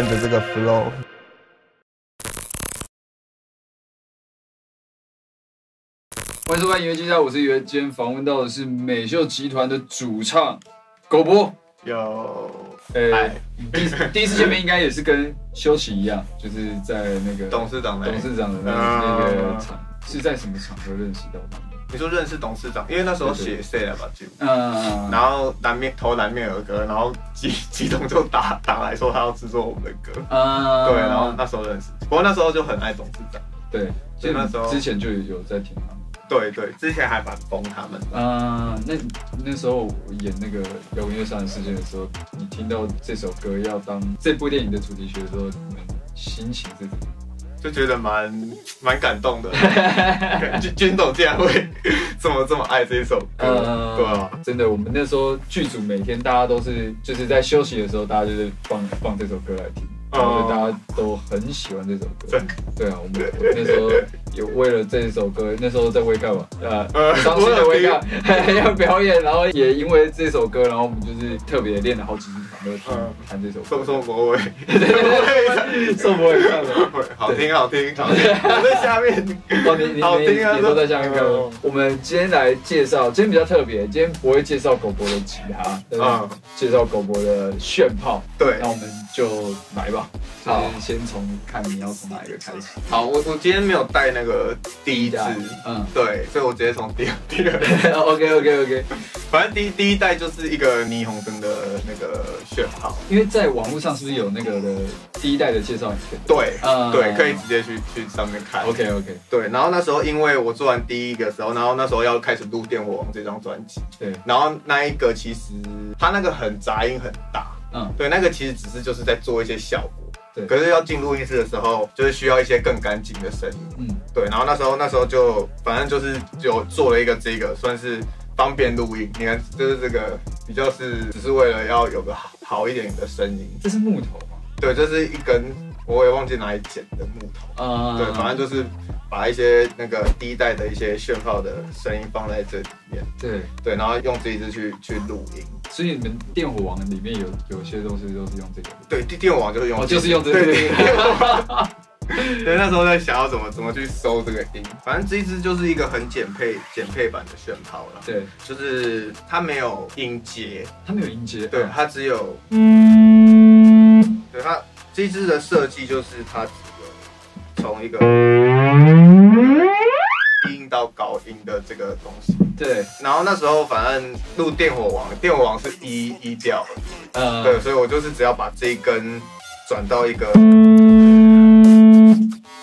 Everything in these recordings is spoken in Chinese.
跟着这个 flow。欢迎收看《音乐记下》，我是袁。今天访问到的是美秀集团的主唱狗博。有，呃嗨，第一 第一次见面应该也是跟修齐一样，就是在那个董事长的董事长的那个场，是在什么场合认识到他们？你说认识董事长，因为那时候写 say 了吧就，嗯，然后南面投南面儿歌，然后激激动就打打来说他要制作我们的歌，嗯。对，然后那时候认识，不过那时候就很爱董事长，对，就就那时候之前就有在听他们。对对，之前还蛮疯他们的，嗯、那那时候我演那个摇滚乐杀人事件的时候，你听到这首歌要当这部电影的主题曲的时候，你们心情是怎么样？就觉得蛮蛮感动的，军军总竟然会 这么这么爱这一首歌，对啊，真的，我们那时候剧组每天大家都是就是在休息的时候，大家就是放放这首歌来听，然后大家都很喜欢这首歌。对啊，我们 我那时候有为了这首歌，那时候在 Wake Up 嘛，呃，呃伤心的我有 Wake Up 要表演，然后也因为这首歌，然后我们就是特别练了好几次场，都听嗯弹这首歌。宋宋国伟，宋博伟看了。好听好听好听，我在下面。哦，你你你好听啊也都在下面看嗯。我们今天来介绍，今天比较特别，今天不会介绍狗博的吉他，但嗯是介绍狗博的炫炮。对那，我们就来吧，就好先从看你要从哪一个开始。好，我我今天没有带那个第一支，嗯。对，所以我直接从第二第二，，OK OK OK，反正第一第一代就是一个霓虹灯的那个炫号，因为在网络上是不是有那个的第一代的介绍？对，嗯对，可以直接去去上面看。OK OK，对，然后那时候因为我做完第一个时候，然后那时候要开始录《电火王》这张专辑，对，然后那一个其实它那个很杂音很大，嗯。对，那个其实只是就是在做一些效果。对。可是要进录音室的时候，就是需要一些更干净的声音。嗯对，然后那时候那时候就反正就是有做了一个这个，算是方便录音。你看，就是这个比较是只是为了要有个好好一点的声音。这是木头吗？对，这是一根我也忘记哪里剪的木头。啊对，反正就是把一些那个第一代的一些炫炮的声音放在这里面。对，对，然后用这一支去去录音。所以你们电火王里面有有些东西都是用这个。对，电电王就是用哦，这个，就是用这个。对对对，对，那时候在想要怎么怎么去搜这个音，反正这一支就是一个很简配简配版的炫炮了，对，就是它没有音阶，它没有音阶。对，它只有，对它这一支的设计就是它只有从一个低音到高音的这个东西，对，然后那时候反正录电火王，电火王是一一调，呃，对，所以我就是只要把这一根转到一个，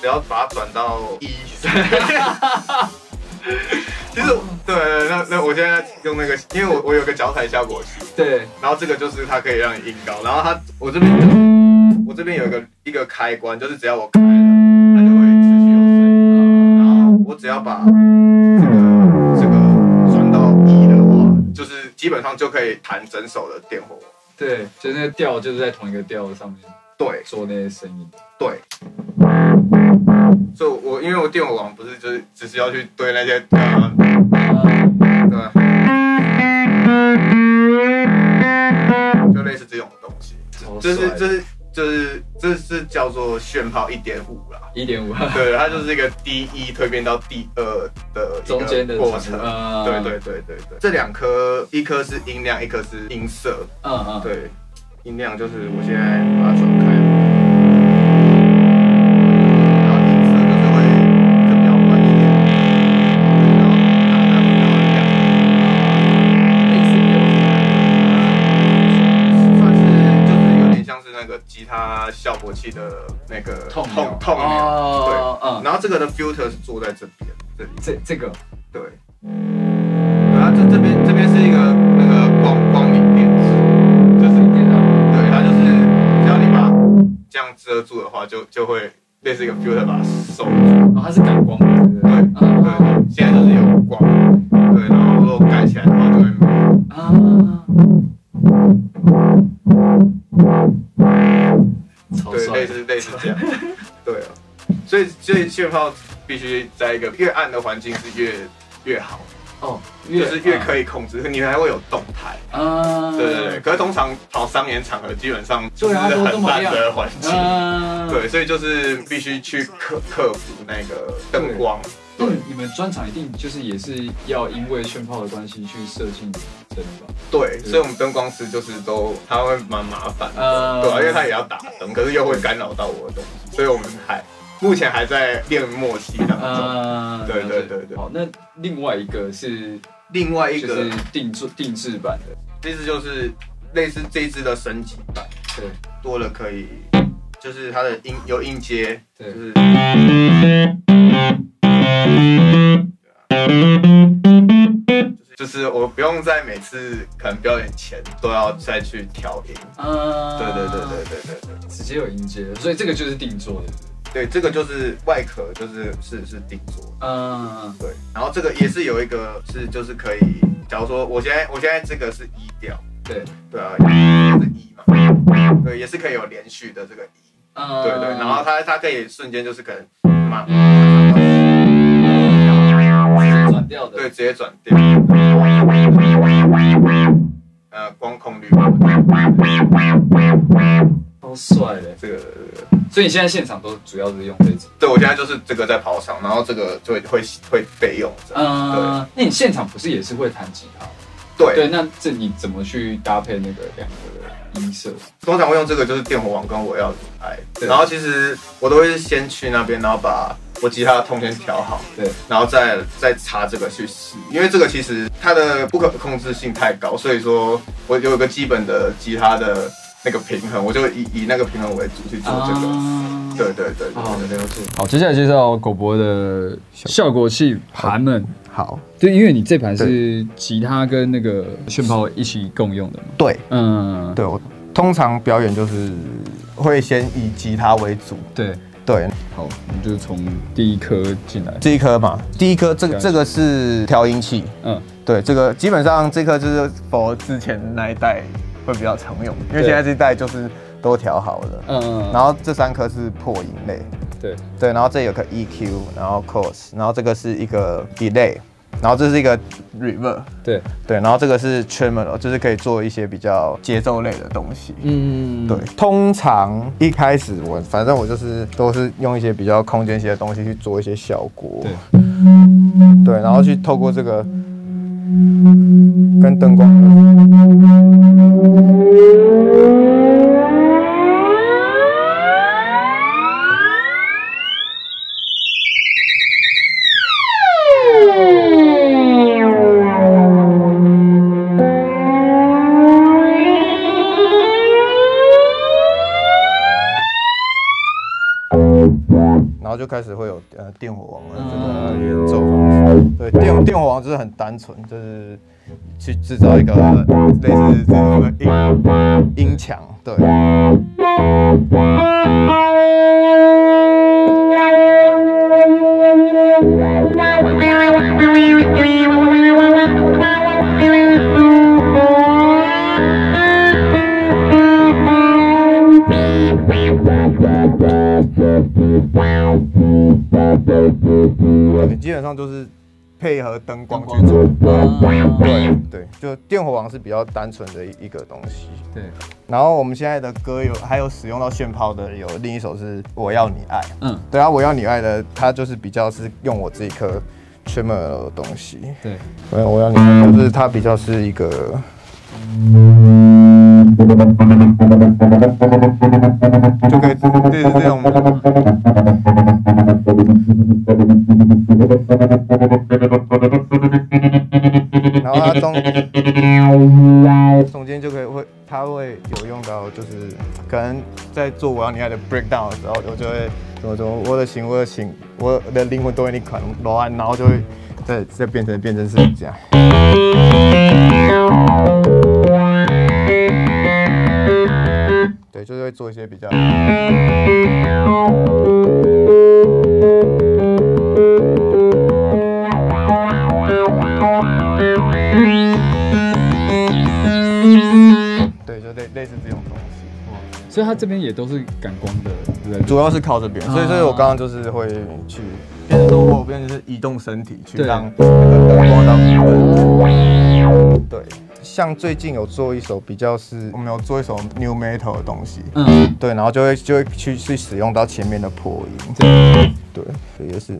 只要把它转到一。其实，对，那那我现在用那个，因为我我有个脚踩效果器，对，然后这个就是它可以让你音高，然后它我这边我这边有一个一个开关，就是只要我开了，它就会持续有声音，然后我只要把这个这个转到一的话，就是基本上就可以弹整首的电火。对，就那个调就是在同一个调上面对，做那些声音。对，所以我因为我电火网不是就是只是要去对那些呃对吧，就类似这种东西，这是这是就是这是叫做炫炮一点五啦。一点五，对，它就是一个第一蜕变到第二的中间的过程。嗯对对对对对，这两颗，一颗是音量，一颗是音色。嗯嗯，对，音量就是我现在把它转开，器的那个痛痛痛钮，哦，对，嗯，然后这个的 filter 是坐在这边这里，这这个。对，然后，这这边这边是一个那个光光明电池，就是一点啊，对，它就是只要你把它这样遮住的话，就就会类似一个 filter 把它收住。哦，它是感光的，对不对？对？现在就是有光，对，然后如果盖起来的话就会没。有。啊，超对，类，似类似这样。对啊，所以所以炫泡必须在一个越暗的环境是越越好。哦，就是越可以控制，你还会有动态。啊，对对对，可是通常跑商演场合基本上就是很烂的环境。啊，对，所以就是必须去克克服那个灯光。对你们专场一定就是也是要因为炫炮的关系去设计灯吧？对，所以我们灯光师就是都他会蛮麻烦的，呃对啊，因为他也要打灯，可是又会干扰到我的东西，所以我们还目前还在练默契当中。啊，对对对对。好，那另外一个是另外一个。是定制定制版的，这支就是类似这一支的升级版，对。多了可以，就是它的音有音阶，就对是。就是我不用在每次可能表演前都要再去调音，啊，对对对对对对对。直接有音阶，所以这个就是定做的，对，这个就是外壳，就是是是定做，嗯，对，然后这个也是有一个是就是可以，假如说我现在我现在这个是一调，对，对啊，这个是一嘛，对，也是可以有连续的这个一，嗯对对，然后它它可以瞬间就是可能马转调的，对，直接转调，呃，光控率，超帅的，这个，所以你现在现场都主要是用这支，对我现在就是这个在跑场，然后这个就会会会备用嗯，那你现场不是也是会弹吉他？对。对，那这你怎么去搭配那个两个的音色？通常会用这个就是电火网跟我要你爱，对。然后其实我都会先去那边，然后把我吉他的通先调好，对，然后再再插这个去试，因为这个其实它的不可控制性太高，所以说我有一个基本的吉他的那个平衡，我就以以那个平衡为主去做这个，啊。对对对对好，了对，解。好，接下来介绍狗博的效果器盘们。好，对，因为你这盘是吉他跟那个炫炮一起共用的嘛。对。嗯，对，我通常表演就是会先以吉他为主，对。对，好，我们就从第一颗进来。这一颗嘛，第一颗这个这个是调音器，嗯，对，这个基本上这颗就是否之前那一代会比较常用，因为现在这一代就是都调好了，嗯嗯，然后这三颗是破音类，对，对，然后这有个 EQ，然后 chorus，然后这个是一个 delay，然后这是一个 reverb，对，对，然后这个是 tremolo，就是可以做一些比较节奏类的东西。嗯，对，通常一开始我反正我就是都是用一些比较空间些的东西去做一些效果，对，对，然后去透过这个跟灯光的然后就开始会有呃电火王的这个演奏方式。对，电电火王就是很单纯，就是去制造一个类似这种的音音墙。对，对。基本上就是配合灯光去做。对对，就电火王是比较单纯的一一个东西。对，然后我们现在的歌有还有使用到炫炮的，有另一首是我要你爱。嗯，对啊，我要你爱的，它就是比较是用我这一颗 tremolo 的东西。对，我要你爱，就是它比较是一个。就可以类似这种，然后它中中间就可以会，它会有用到，就是可能在做我要你爱的 breakdown 的时候，我就会怎么说，我的心，我的心，我的灵魂都为你款乱，然后就会再再变成变成是这样。对，就是会做一些比较。对，就类类似这种东西。所以它这边也都是感光的，对不对？主要是靠这边，所以所以我刚刚就是会去，变成说我变成就是移动身体去让那个灯光当对。像最近有做一首比较是，我们有做一首 new metal 的东西，嗯，对，然后就会就会去去使用到前面的破音，对，对，所以就是。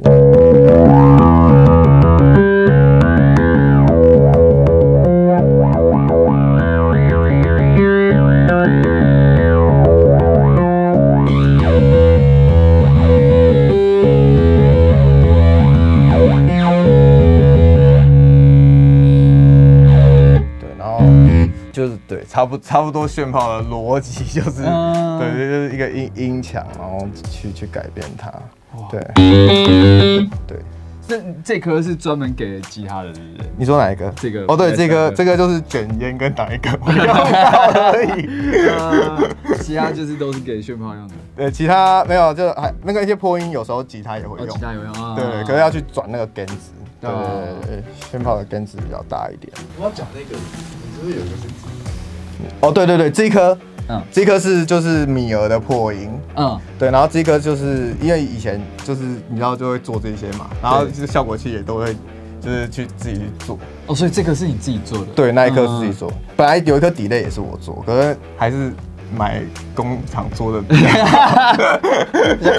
差不差不多炫炮的逻辑就是，嗯对，就是一个音音墙，然后去去改变它，对，对，这这颗是专门给吉他的，对不对？你说哪一个？这个哦，对，这个这这个就是卷烟跟哪一个 我用到而已。呃，其他就是都是给炫炮用的，对，其他没有，就还那个一些破音，有时候吉他也会哦，用其。他有用啊。对对，可是要去转那个根子。对哦对对对，炫炮的根子比较大一点。我要讲那个，你是不是有一个是哦，对对对，这一颗，嗯这一颗是就是米儿的破音。嗯，对，然后这颗就是因为以前就是你知道就会做这些嘛，然后对就是效果器也都会就是去自己去做。哦，所以这个是你自己做的？对，那一颗是自己嗯。做，本来有一颗底类也是我做，可是还是买工厂做的比较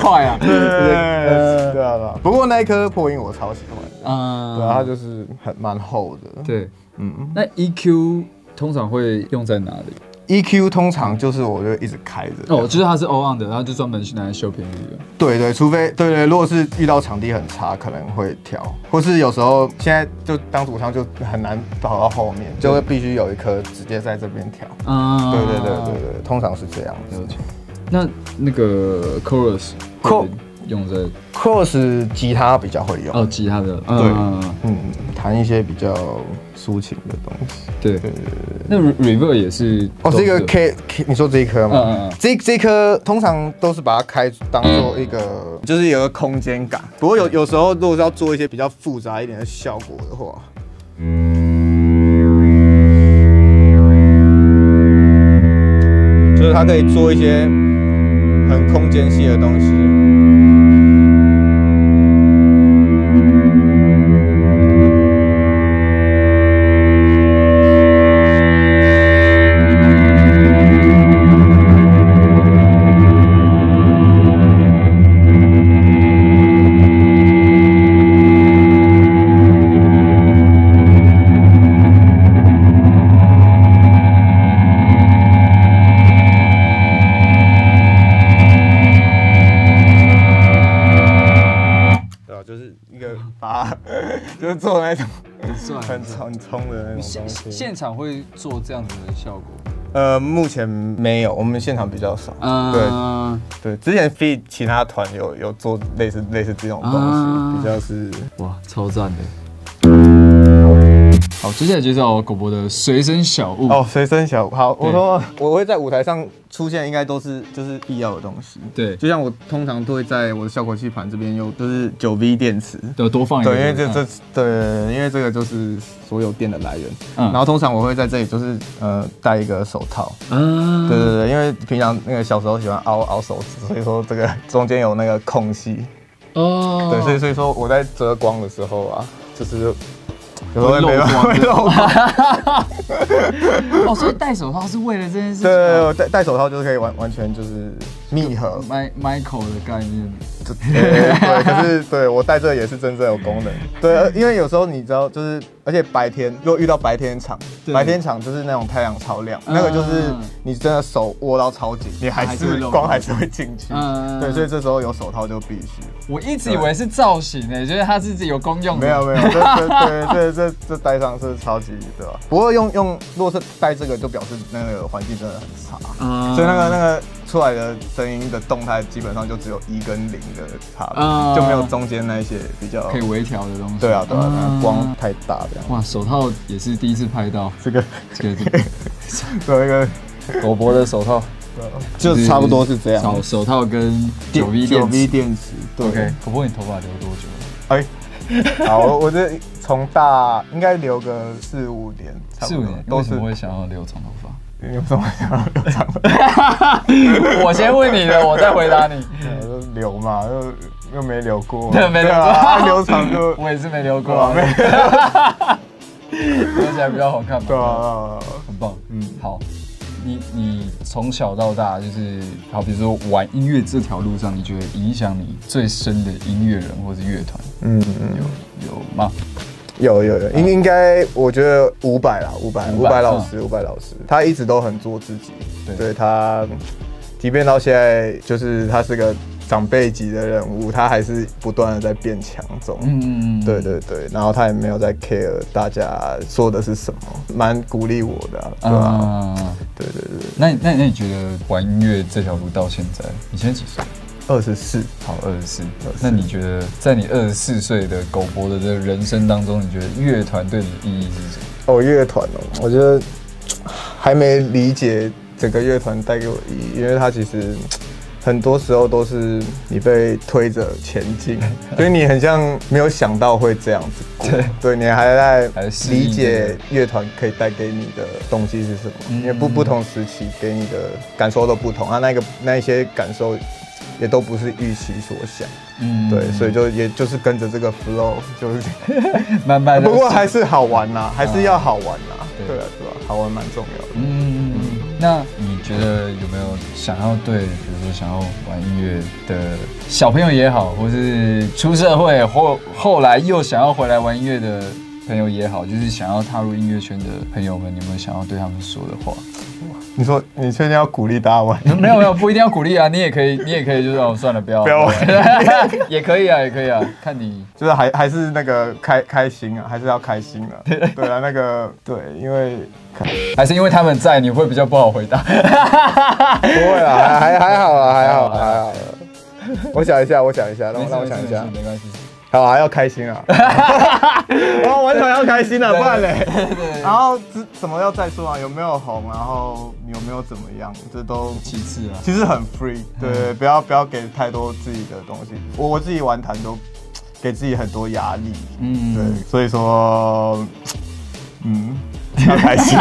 快啊。对对啊对啊。不过那一颗破音我超喜欢的，嗯，对啊，它就是很蛮厚的。对。嗯那 EQ 通常会用在哪里？，EQ 通常就是我就一直开着。哦，就是它是 O on 的，然后就专门是拿来修频率的。对对，除非对对，如果是遇到场地很差，可能会调，或是有时候现在就当主唱就很难跑到后面，就会必须有一颗直接在这边调。嗯，对对对对对，通常是这样子。那那个 chorus 用在 Cross 吉他比较会用，哦吉他的，嗯，嗯，弹一些比较抒情的东西。对对对对。那 re- reverb 也是哦，这个 K K，你说这一颗吗？嗯嗯嗯这这颗通常都是把它开当做一个，就是有个空间感。不过有有时候如果是要做一些比较复杂一点的效果的话，就是它可以做一些很空间系的东西。很帅很很冲的那种现。现场会做这样子的效果。呃，目前没有，我们现场比较少。嗯，对对，之前 feed 其他团有有做类似类似这种东西，比较是哇，超赞的。好，接下来介绍狗博的随身小物。哦，随身小物好，对我说我会在舞台上出现，应该都是就是必要的东西。对，就像我通常都会在我的效果器盘这边有就是九 V 电池。对，多放一个。对，因为这嗯这对，因为这个就是所有电的来源。嗯然后通常我会在这里就是呃戴一个手套。嗯，对对对，因为平常那个小时候喜欢凹凹手指，所以说这个中间有那个空隙。哦，对，所以所以说我在遮光的时候啊，就是会会漏光会漏光。哦，所以戴手套是为了这件事情对戴戴手套就是可以完完全就是密合。My Michael 的概念。对对，可是对我戴这个也是真正有功能。对，呃因为有时候你知道，就是而且白天如果遇到白天场，白天场就是那种太阳超亮，嗯那个就是你真的手握到超紧，你还是光还是会进去。嗯对，所以这时候有手套就必须。我一直以为是造型诶，觉得它是有功用的。没有没有，这这 对这这这戴上是超级对吧？不过用用，如果是戴这个，就表示那个环境真的很差，嗯所以那个那个出来的声音的动态基本上就只有一跟零的差别，嗯就没有中间那一些比较可以微调的东西。对啊对啊，那嗯个光太大这样。哇，手套也是第一次拍到这个这个 这个有一个狗博的手套，就差不多是这样。手手套跟九 V 九电 V 池。电池，对 OK，狗博你头发留多久？哎，好，我我这从大应该留个四五年，差不多四五年，都是为什么会想要留长头发？你为什么想要留长发？我先问你的，我再回答你。就留嘛，又又没留过，对 没留过啊留长就 我也是没留过 啊留起来比较好看嘛。对啊，很棒。嗯好，你你从小到大就是好，比如说玩音乐这条路上，你觉得影响你最深的音乐人或是乐团嗯嗯，有有吗？有有有，应应该我觉得五百啦，伍佰伍伍佰佰老师，五百老师，他一直都很做自己，对。对他，即便到现在，就是他是个长辈级的人物，他还是不断的在变强中。嗯嗯嗯，对对对，然后他也没有在 care 大家说的是什么，蛮鼓励我的、啊，对吧、啊。对对对，那那那你觉得玩音乐这条路到现在，你现在几岁？二十四，好，二十四。那你觉得在你二十四岁的狗博的这个人生当中，你觉得乐团对你的意义是什么？哦，乐团哦，我觉得还没理解整个乐团带给我的意义，因为它其实很多时候都是你被推着前进，所以你很像没有想到会这样子过，对对你还在理解这个乐团可以带给你的东西是什么，嗯因为不不同时期给你的感受都不同，啊，那个那一些感受也都不是预期所想，嗯对，所以就也就是跟着这个 flow，就是。慢慢地不过还是好玩呐、还是要好玩呐、对对啊，对吧、好玩蛮重要的。嗯，那你觉得有没有想要对，比如说想要玩音乐的小朋友也好，或是出社会或后来又想要回来玩音乐的朋友也好，就是想要踏入音乐圈的朋友们，你有没有想要对他们说的话？你说你确定要鼓励大家玩？没有没有，不一定要鼓励啊，你也可以，你也可以就是哦，算了，不要不要玩 也可以啊，也可以啊，看你。就是还还是那个开开心啊，还是要开心啊。对啊，那个对，因为还是因为他们在，你会比较不好回答。不会啊，还还还好啊，还好还好。我想一下，我想一下，让我让我想一下。没关系。好，啊要开心啊！然后玩团要开心啊，不然嘞。然后怎怎么要再说啊？有没有红？然后有没有怎么样？这都其次啊，其实很 free，对，不要不要给太多自己的东西。我我自己玩弹都给自己很多压力，嗯对，所以说，嗯，要开心。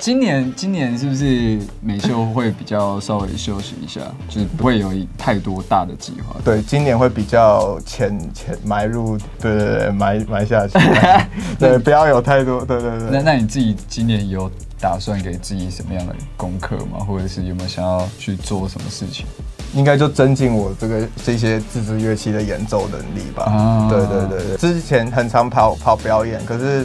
今年今年是不是美秀会比较稍微休息一下，就是不会有太多大的计划？对，今年会比较浅浅埋入，对对对，埋埋下去，对，不要有太多，对对对那对。那你自己今年有打算给自己什么样的功课吗？或者是有没有想要去做什么事情？应该就增进我这个这些自制乐器的演奏能力吧。啊对对对对，之前很常跑跑表演，可是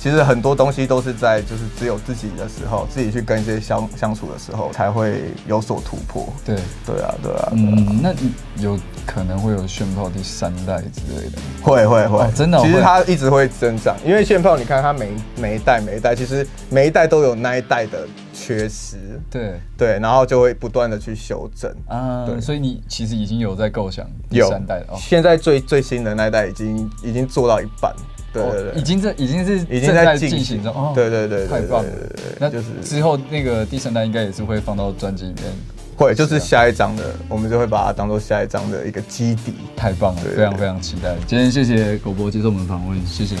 其实很多东西都是在就是只有自己的时候，自己去跟一些相相处的时候才会有所突破。对，对啊，对啊，嗯，那有可能会有炫炮第三代之类的吗？会会会、哦真的哦其实它一直会增长，因为炫炮，你看它每每一代每一代，其实每一代都有那一代的缺失，对对，然后就会不断的去修正。啊，对所以你其实已经有在构想第有三代了哦。现在最最新的那一代已经已经做到一半，对对对，哦已经在已经是已经正在进进行中，哦，对对对太棒了。那就是之后那个第三单应该也是会放到专辑里面，会就是下一张的，我们就会把它当做下一张的一个基底。太棒了，非常非常期待。今天谢谢狗博接受我们的访问，谢谢。